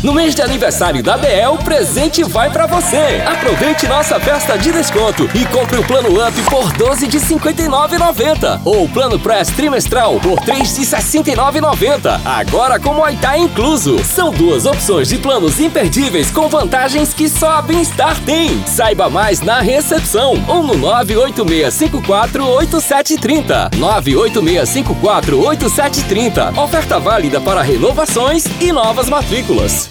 No mês de aniversário da BE, o presente vai para você. Aproveite nossa festa de desconto e compre o plano Up por 12 de 59,90 ou o plano Press trimestral por 3 de 69,90. Agora com Muay Thai incluso. São duas opções de planos imperdíveis com vantagens que só a Bem-Estar tem. Saiba mais na recepção ou no 986548730. 986548730. Oferta válida para renovações e novas matrículas.